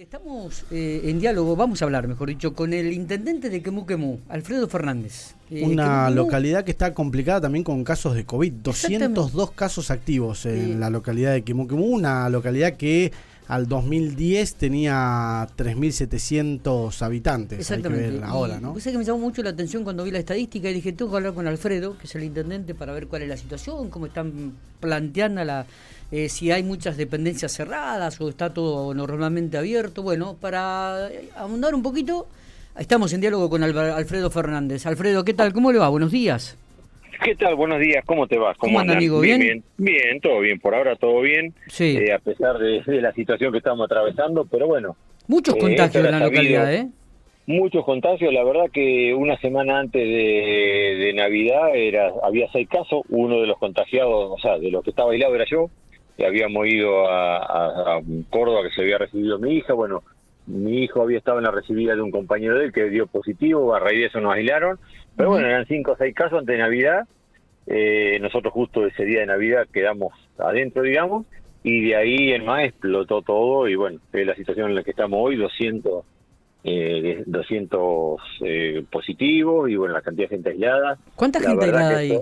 Estamos eh, en diálogo, vamos a hablar, mejor dicho, con el intendente de Quemú Quemú, Alfredo Fernández. Eh, Una localidad que está complicada también con casos de COVID. 202 casos activos en la localidad de Quemú Quemú, una localidad que al 2010 tenía 3.700 habitantes. Exactamente. Hay que ver ahora, ¿no? que me llamó mucho la atención cuando vi la estadística y dije, tengo que hablar con Alfredo, que es el intendente, para ver cuál es la situación, cómo están planteando la eh, si hay muchas dependencias cerradas o está todo normalmente abierto. Bueno, para ahondar un poquito, estamos en diálogo con Alfredo Fernández. Alfredo, ¿qué tal? ¿Cómo le va? Buenos días. ¿Qué tal? Buenos días, ¿cómo te vas? ¿Cómo, anda, amigo? ¿Bien? ¿Bien? todo bien, por ahora todo bien, sí. Eh, a pesar de, la situación que estamos atravesando, pero bueno. Muchos eh, contagios en la localidad, ¿eh? Muchos contagios, la verdad que una semana antes de, Navidad era había seis casos, uno de los contagiados, o sea, de los que estaba aislado era yo, habíamos ido a, Córdoba que se había recibido mi hija, bueno, mi hijo había estado en la recibida de un compañero de él que dio positivo, a raíz de eso nos aislaron, pero bueno, eran cinco o seis casos antes de Navidad, eh, nosotros justo ese día de Navidad quedamos adentro, digamos, y de ahí en más explotó todo y bueno, es la situación en la que estamos hoy, 200, eh, 200 eh, positivos y bueno, la cantidad de gente aislada. ¿Cuánta gente aislada ahí?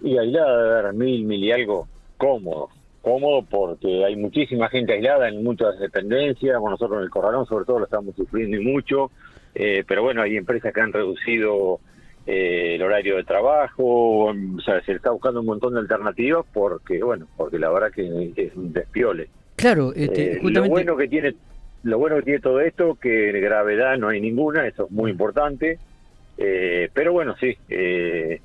Y aislada, a ver, mil, mil y algo cómodo, cómodo porque hay muchísima gente aislada en muchas dependencias, nosotros en el Corralón sobre todo lo estamos sufriendo y mucho, eh, pero bueno, hay empresas que han reducido eh, el horario de trabajo, o sea, se está buscando un montón de alternativas porque, bueno, porque la verdad que es un despiole. Claro, este, eh, lo bueno que tiene lo bueno que tiene todo esto que gravedad no hay ninguna, eso es muy importante, pero bueno, sí, eh,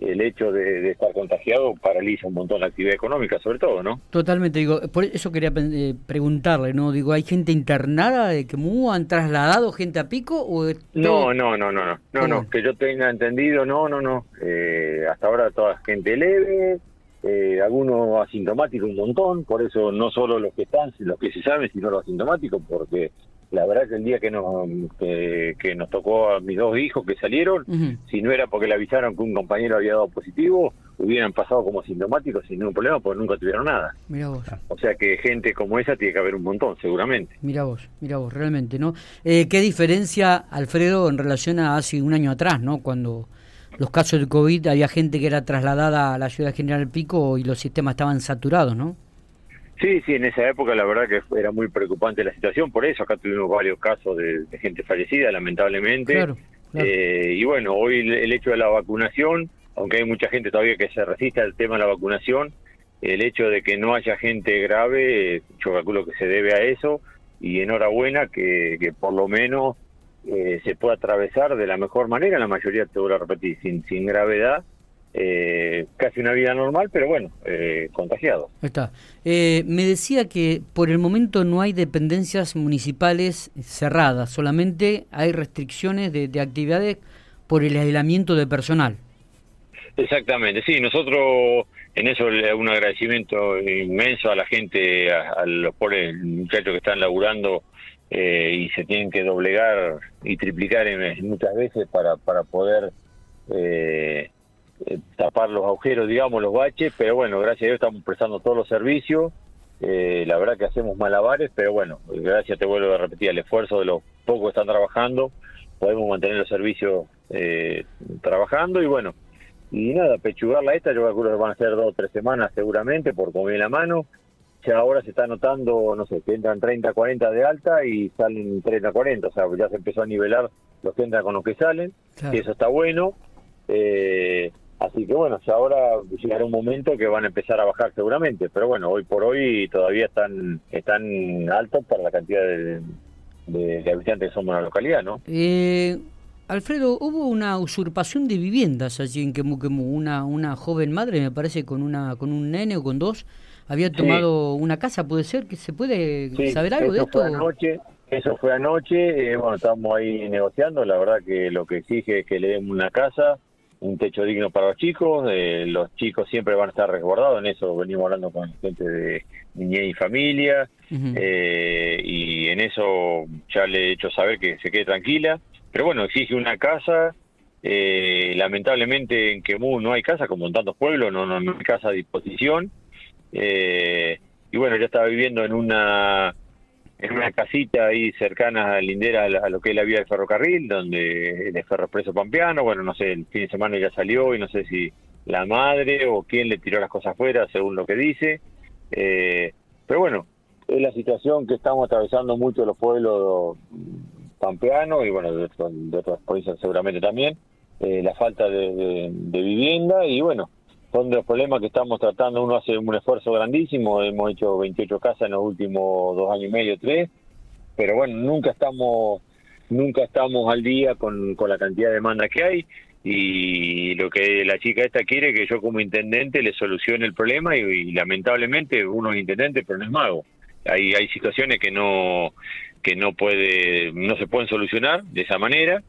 el hecho de, estar contagiado paraliza un montón la actividad económica, sobre todo, ¿no? Totalmente, digo, por eso quería eh, preguntarle, ¿no? Digo, ¿hay gente internada de que han trasladado gente a Pico? O no, no, no, no, no, no, no, que yo tenga entendido, no, no, no. Eh, hasta ahora toda gente leve, eh, algunos asintomáticos un montón, por eso no solo los que están, los que se saben, sino los asintomáticos, porque la verdad que el día que nos, que, nos tocó a mis dos hijos que salieron, si no era porque le avisaron que un compañero había dado positivo, hubieran pasado como sintomáticos sin ningún problema porque nunca tuvieron nada. Mira vos. O sea que gente como esa tiene que haber un montón, seguramente. Mira vos, mira vos, realmente, ¿no? Eh, ¿Qué diferencia, Alfredo, en relación a hace un año atrás, ¿no? Cuando los casos de COVID había gente que era trasladada a la ciudad general Pico y los sistemas estaban saturados, ¿no? Sí, sí, en esa época la verdad que era muy preocupante la situación, por eso acá tuvimos varios casos de, gente fallecida, lamentablemente. Eh, y bueno, hoy el, hecho de la vacunación, aunque hay mucha gente todavía que se resiste al tema de la vacunación, el hecho de que no haya gente grave, yo calculo que se debe a eso, y enhorabuena que, que por lo menos eh, se pueda atravesar de la mejor manera, la mayoría, te voy a repetir, sin, sin gravedad, eh, casi una vida normal, pero bueno, eh, contagiado. Está. Eh, me decía que por el momento no hay dependencias municipales cerradas, solamente hay restricciones de, actividades por el aislamiento de personal. Exactamente, sí, nosotros en eso un agradecimiento inmenso a la gente, a, los pobres muchachos que están laburando y se tienen que doblegar y triplicar en, muchas veces para, para poder eh, eh, tapar los agujeros, digamos, los baches, pero bueno, gracias a Dios estamos prestando todos los servicios. Eh, la verdad que hacemos malabares, pero bueno, gracias, te vuelvo a repetir, al esfuerzo de los pocos que están trabajando, podemos mantener los servicios eh, trabajando y bueno, y nada, pechugarla esta, yo calculo que van a ser dos o tres semanas seguramente, por como viene la mano. Ya ahora se está notando, no sé, que entran 30, 40 de alta y salen 30, 40, o sea, ya se empezó a nivelar los que entran con los que salen, y eso está bueno. Eh, Así que bueno, ya ahora llegará un momento que van a empezar a bajar seguramente, pero bueno, hoy por hoy todavía están están altos para la cantidad de, habitantes que somos en la localidad, ¿no? Eh, Alfredo, hubo una usurpación de viviendas allí en Quemuquemú. Una, una joven madre, me parece, con una con un nene o con dos, había tomado una casa, ¿puede ser? que ¿Se puede saber algo de esto? Fue anoche, eso fue anoche, eh, bueno, estamos ahí negociando, la verdad que lo que exige es que le den una casa un techo digno para los chicos, eh, los chicos siempre van a estar resguardados, en eso venimos hablando con gente de niñez y familia, eh, y en eso ya le he hecho saber que se quede tranquila, pero bueno, exige una casa, eh, lamentablemente en Quemú no hay casa, como en tantos pueblos, no, no, hay casa a disposición, y bueno, ya estaba viviendo en una en una casita ahí cercana a Lindera a lo que es la vía del ferrocarril, donde el ferropreso pampeano, bueno, no sé, el fin de semana ya salió y no sé si la madre o quién le tiró las cosas afuera, según lo que dice. Eh, pero bueno, es la situación que estamos atravesando mucho los pueblos pampeanos y bueno, de, otras provincias seguramente también, eh, la falta de, de vivienda y bueno, son de los problemas que estamos tratando. Uno hace un esfuerzo grandísimo, hemos hecho 28 casas en los últimos dos años y medio, tres, pero bueno, nunca estamos nunca estamos al día con, la cantidad de demanda que hay y lo que la chica esta quiere que yo como intendente le solucione el problema y, lamentablemente uno es intendente pero no es mago. Hay, hay situaciones que no que no puede no se pueden solucionar de esa manera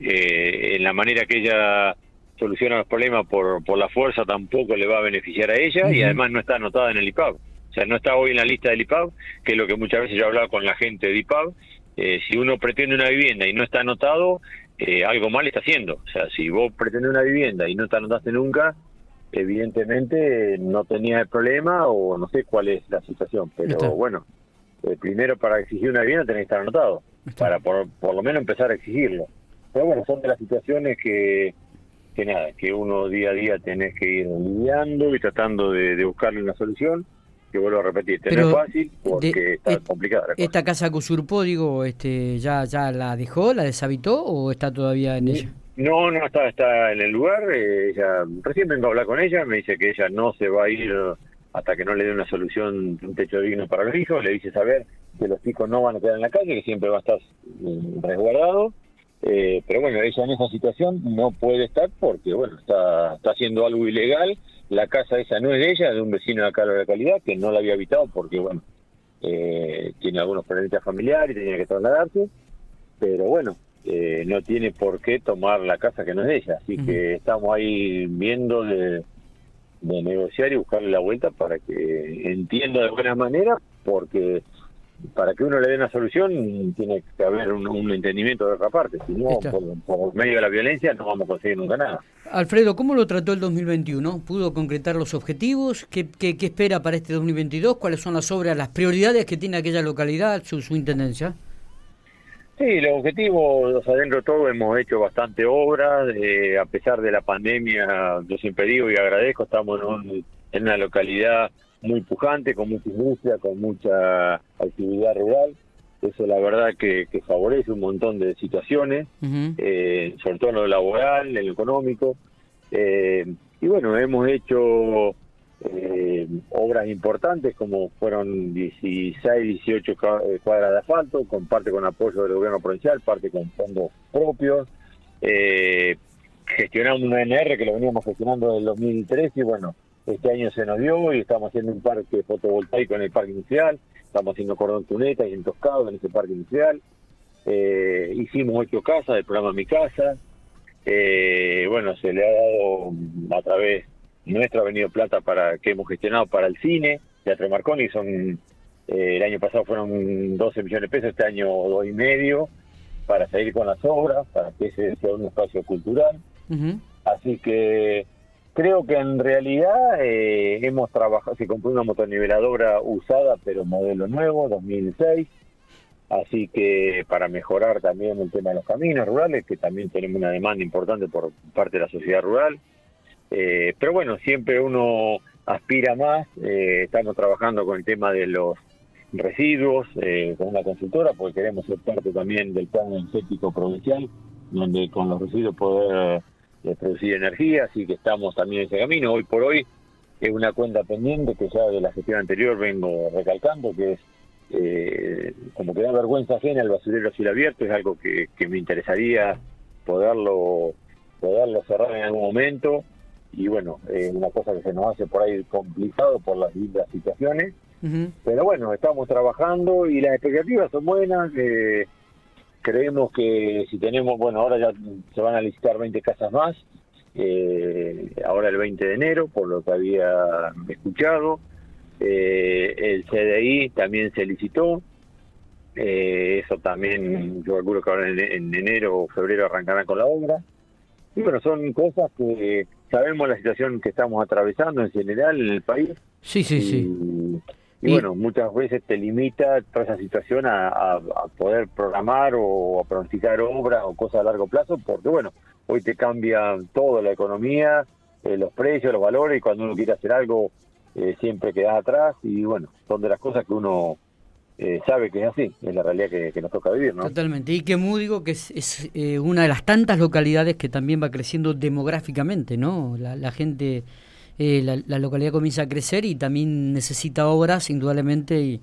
eh, en la manera que ella soluciona los problemas por, por la fuerza tampoco le va a beneficiar a ella y además no está anotada en el IPAB. O sea, no está hoy en la lista del IPAB, que es lo que muchas veces yo he hablado con la gente de IPAB. Eh, si uno pretende una vivienda y no está anotado, eh, algo mal está haciendo. O sea, si vos pretendes una vivienda y no te anotaste nunca, evidentemente no tenías el problema o no sé cuál es la situación. Pero bueno, eh, primero para exigir una vivienda tenés que estar anotado, para por, por lo menos empezar a exigirlo. Pero bueno, son de las situaciones que que nada, que uno día a día tenés que ir lidiando y tratando de, buscarle una solución que vuelvo a repetir, no es fácil porque está complicada. ¿Esta casa que usurpó, digo, este, ya, ya la dejó, la deshabitó o está todavía en ella? No, no, está, está en el lugar. Eh, ella, recién vengo a hablar con ella, me dice que ella no se va a ir hasta que no le dé una solución, un techo digno para los hijos. Le dice saber que los chicos no van a quedar en la calle, que siempre va a estar mm, resguardado eh, pero bueno, ella en esa situación no puede estar porque, bueno, está, está haciendo algo ilegal. La casa esa no es de ella, de un vecino de acá de la localidad que no la había habitado porque, bueno, eh, tiene algunos problemas familiares y tenía que trasladarse. Pero bueno, eh, no tiene por qué tomar la casa que no es de ella. Así que estamos ahí viendo de, de negociar y buscarle la vuelta para que entienda de buena manera porque para que uno le dé una solución tiene que haber un, entendimiento de otra parte, si no, por, medio de la violencia no vamos a conseguir nunca nada. Alfredo, ¿cómo lo trató el 2021? ¿Pudo concretar los objetivos? ¿Qué, qué, espera para este 2022? ¿Cuáles son las obras, las prioridades que tiene aquella localidad, su, su intendencia? Sí, los objetivos, los adentro de todo, hemos hecho bastante obras, eh, a pesar de la pandemia, yo siempre digo y agradezco, estamos en una localidad muy pujante, con mucha industria, con mucha actividad rural. Eso la verdad que, favorece un montón de situaciones, eh, sobre todo en lo laboral, en lo económico. Eh, y bueno, hemos hecho eh, obras importantes como fueron 16, 18 cuadras de asfalto, con parte con apoyo del gobierno provincial, parte con fondos propios. gestionamos una NR que lo veníamos gestionando desde el 2013 y bueno, este año se nos dio y estamos haciendo un parque fotovoltaico en el parque inicial, estamos haciendo cordón cuneta y entoscado en ese parque inicial. Eh, hicimos ocho casas del programa Mi Casa. Eh, bueno, se le ha dado a través nuestra ha venido plata para que hemos gestionado para el cine, Teatro Marconi, son eh, el año pasado fueron 12 millones de pesos, este año dos y medio, para seguir con las obras, para que ese sea un espacio cultural. Así que Creo que en realidad eh, hemos trabajado, se compró una motoniveladora usada, pero modelo nuevo, 2006, así que para mejorar también el tema de los caminos rurales, que también tenemos una demanda importante por parte de la sociedad rural. Eh, pero bueno, siempre uno aspira más, eh, estamos trabajando con el tema de los residuos, con una consultora, porque queremos ser parte también del plan energético provincial, donde con los residuos poder de producir energía, así que estamos también en ese camino. Hoy por hoy es una cuenta pendiente que ya de la gestión anterior vengo recalcando, que es eh, como que da vergüenza ajena el basurero cielo abierto, es algo que, me interesaría poderlo, poderlo cerrar en algún momento y bueno, es una cosa que se nos hace por ahí complicado por las distintas situaciones, pero bueno, estamos trabajando y las expectativas son buenas. Eh, creemos que si tenemos, bueno, ahora ya se van a licitar 20 casas más, eh, ahora el 20 de enero, por lo que había escuchado. Eh, el CDI también se licitó, eh, eso también, yo calculo que ahora en, enero o febrero arrancarán con la obra. Y bueno, son cosas que sabemos la situación que estamos atravesando en general en el país. Sí, sí, sí y, bueno, muchas veces te limita toda esa situación a, poder programar o a pronosticar obras o cosas a largo plazo, porque bueno, hoy te cambia todo, la economía, eh, los precios, los valores, y cuando uno quiere hacer algo eh, siempre quedas atrás, y bueno, son de las cosas que uno eh, sabe que es así, es la realidad que, nos toca vivir, ¿no? Totalmente. Y que digo que es, una de las tantas localidades que también va creciendo demográficamente, ¿no? La, gente, la, la, localidad comienza a crecer y también necesita obras, indudablemente, y,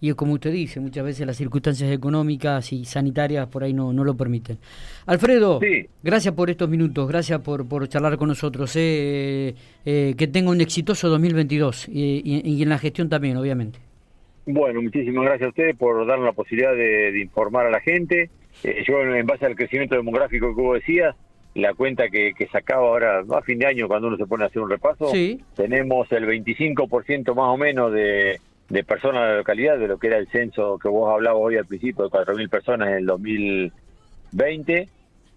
y como usted dice, muchas veces las circunstancias económicas y sanitarias por ahí no, no lo permiten. Alfredo, gracias por estos minutos, gracias por, por charlar con nosotros. Eh, eh, que tenga un exitoso 2022 y, y, en la gestión también, obviamente. Bueno, muchísimas gracias a ustedes por darnos la posibilidad de, informar a la gente. Eh, yo, en base al crecimiento demográfico que vos decías, la cuenta que, que, sacaba ahora a fin de año cuando uno se pone a hacer un repaso, tenemos el 25% más o menos de de personas de la localidad, de lo que era el censo que vos hablabas hoy al principio, de 4.000 personas en el 2020,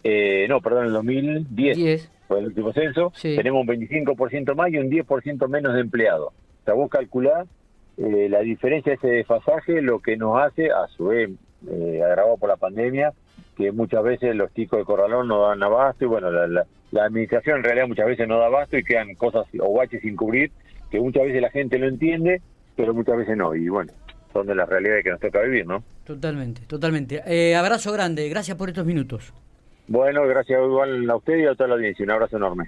eh, no, perdón, en el 2010, fue el último censo, tenemos un 25% más y un 10% menos de empleados. O sea, vos calculás eh, la diferencia de ese desfasaje, lo que nos hace, a su vez, eh, agravado por la pandemia, que muchas veces los chicos de Corralón no dan abasto y bueno, la, la, administración en realidad muchas veces no da abasto y quedan cosas o baches sin cubrir que muchas veces la gente lo entiende pero muchas veces no. Y bueno, son de las realidades que nos toca vivir, ¿no? Totalmente, totalmente. Eh, abrazo grande, gracias por estos minutos. Bueno, gracias igual a usted y a toda la audiencia. Un abrazo enorme.